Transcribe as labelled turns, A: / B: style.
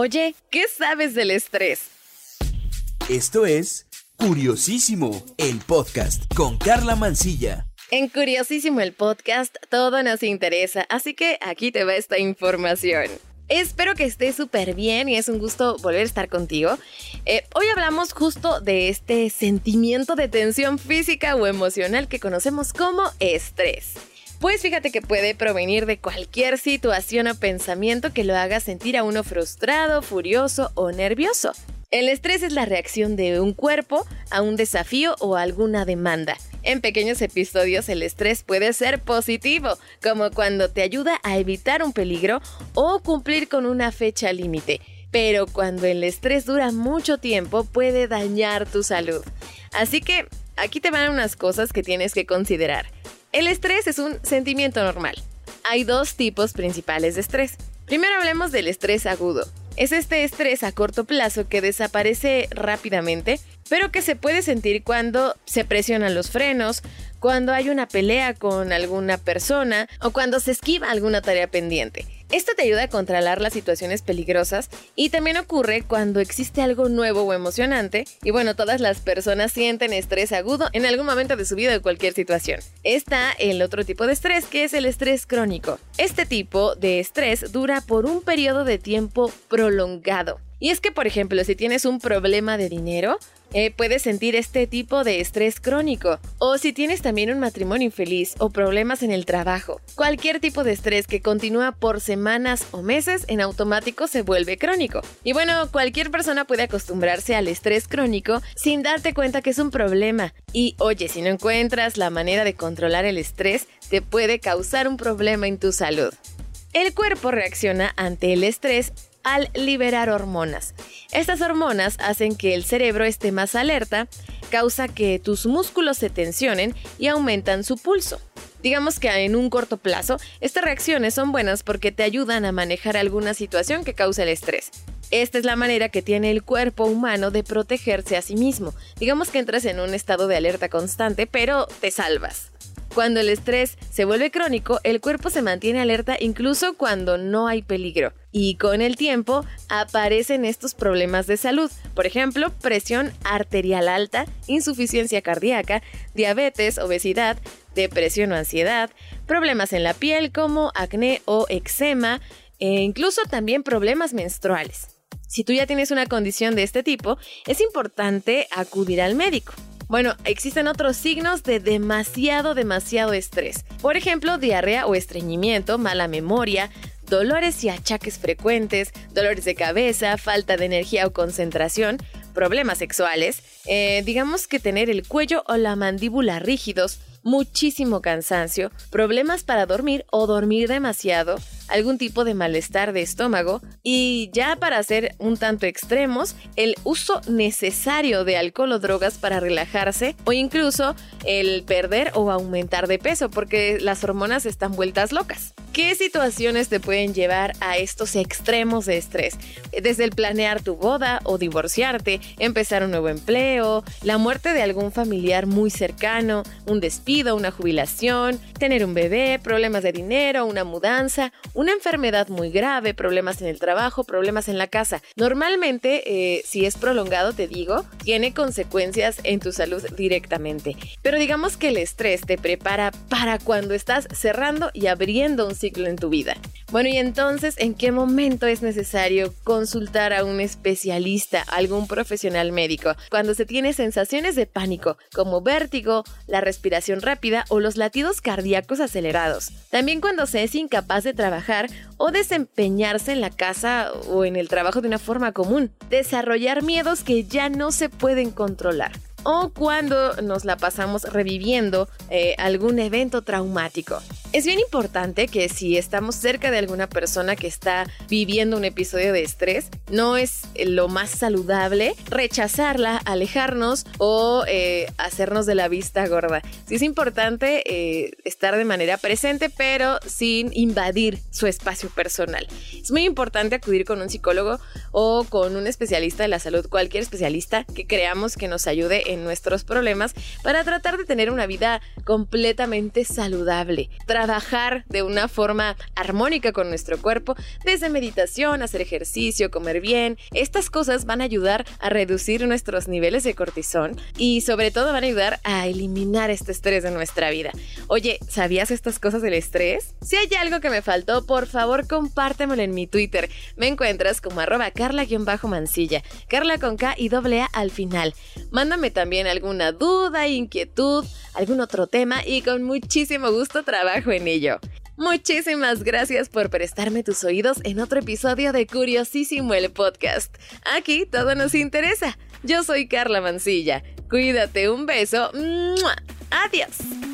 A: Oye, ¿qué sabes del estrés?
B: Esto es Curiosísimo, el podcast con Carla Mancilla.
A: En Curiosísimo el podcast todo nos interesa, así que aquí te va esta información. Espero que estés súper bien y es un gusto volver a estar contigo. Eh, hoy hablamos justo de este sentimiento de tensión física o emocional que conocemos como estrés. Pues fíjate que puede provenir de cualquier situación o pensamiento que lo haga sentir a uno frustrado, furioso o nervioso. El estrés es la reacción de un cuerpo a un desafío o a alguna demanda. En pequeños episodios el estrés puede ser positivo, como cuando te ayuda a evitar un peligro o cumplir con una fecha límite. Pero cuando el estrés dura mucho tiempo puede dañar tu salud. Así que aquí te van unas cosas que tienes que considerar. El estrés es un sentimiento normal. Hay dos tipos principales de estrés. Primero hablemos del estrés agudo. Es este estrés a corto plazo que desaparece rápidamente, pero que se puede sentir cuando se presionan los frenos, cuando hay una pelea con alguna persona o cuando se esquiva alguna tarea pendiente. Esto te ayuda a controlar las situaciones peligrosas y también ocurre cuando existe algo nuevo o emocionante y bueno, todas las personas sienten estrés agudo en algún momento de su vida o cualquier situación. Está el otro tipo de estrés que es el estrés crónico. Este tipo de estrés dura por un periodo de tiempo prolongado. Y es que, por ejemplo, si tienes un problema de dinero, eh, puedes sentir este tipo de estrés crónico. O si tienes también un matrimonio infeliz o problemas en el trabajo. Cualquier tipo de estrés que continúa por semanas o meses en automático se vuelve crónico. Y bueno, cualquier persona puede acostumbrarse al estrés crónico sin darte cuenta que es un problema. Y oye, si no encuentras la manera de controlar el estrés, te puede causar un problema en tu salud. El cuerpo reacciona ante el estrés al liberar hormonas. Estas hormonas hacen que el cerebro esté más alerta, causa que tus músculos se tensionen y aumentan su pulso. Digamos que en un corto plazo, estas reacciones son buenas porque te ayudan a manejar alguna situación que causa el estrés. Esta es la manera que tiene el cuerpo humano de protegerse a sí mismo. Digamos que entras en un estado de alerta constante, pero te salvas. Cuando el estrés se vuelve crónico, el cuerpo se mantiene alerta incluso cuando no hay peligro. Y con el tiempo aparecen estos problemas de salud, por ejemplo, presión arterial alta, insuficiencia cardíaca, diabetes, obesidad, depresión o ansiedad, problemas en la piel como acné o eczema, e incluso también problemas menstruales. Si tú ya tienes una condición de este tipo, es importante acudir al médico. Bueno, existen otros signos de demasiado, demasiado estrés. Por ejemplo, diarrea o estreñimiento, mala memoria, dolores y achaques frecuentes, dolores de cabeza, falta de energía o concentración, problemas sexuales, eh, digamos que tener el cuello o la mandíbula rígidos, muchísimo cansancio, problemas para dormir o dormir demasiado, algún tipo de malestar de estómago y ya para ser un tanto extremos, el uso necesario de alcohol o drogas para relajarse o incluso el perder o aumentar de peso porque las hormonas están vueltas locas. ¿Qué situaciones te pueden llevar a estos extremos de estrés? Desde el planear tu boda o divorciarte, empezar un nuevo empleo, la muerte de algún familiar muy cercano, un despido, una jubilación, tener un bebé, problemas de dinero, una mudanza, una enfermedad muy grave, problemas en el trabajo, problemas en la casa. Normalmente, eh, si es prolongado, te digo, tiene consecuencias en tu salud directamente. Pero digamos que el estrés te prepara para cuando estás cerrando y abriendo un ciclo en tu vida. Bueno, y entonces, ¿en qué momento es necesario consultar a un especialista, algún profesional médico? Cuando se tiene sensaciones de pánico, como vértigo, la respiración rápida o los latidos cardíacos acelerados. También cuando se es incapaz de trabajar o desempeñarse en la casa o en el trabajo de una forma común. Desarrollar miedos que ya no se pueden controlar o cuando nos la pasamos reviviendo eh, algún evento traumático. Es bien importante que si estamos cerca de alguna persona que está viviendo un episodio de estrés, no es lo más saludable rechazarla, alejarnos o eh, hacernos de la vista gorda. Sí es importante eh, estar de manera presente, pero sin invadir su espacio personal. Es muy importante acudir con un psicólogo o con un especialista de la salud, cualquier especialista que creamos que nos ayude en nuestros problemas para tratar de tener una vida completamente saludable trabajar de una forma armónica con nuestro cuerpo, desde meditación, hacer ejercicio, comer bien. Estas cosas van a ayudar a reducir nuestros niveles de cortisol y sobre todo van a ayudar a eliminar este estrés de nuestra vida. Oye, ¿sabías estas cosas del estrés? Si hay algo que me faltó, por favor compártemelo en mi Twitter. Me encuentras como arroba carla-mancilla, carla con K y doble A al final. Mándame también alguna duda, inquietud, algún otro tema y con muchísimo gusto trabajo en ello. Muchísimas gracias por prestarme tus oídos en otro episodio de Curiosísimo el podcast. Aquí todo nos interesa. Yo soy Carla Mancilla. Cuídate, un beso. Adiós.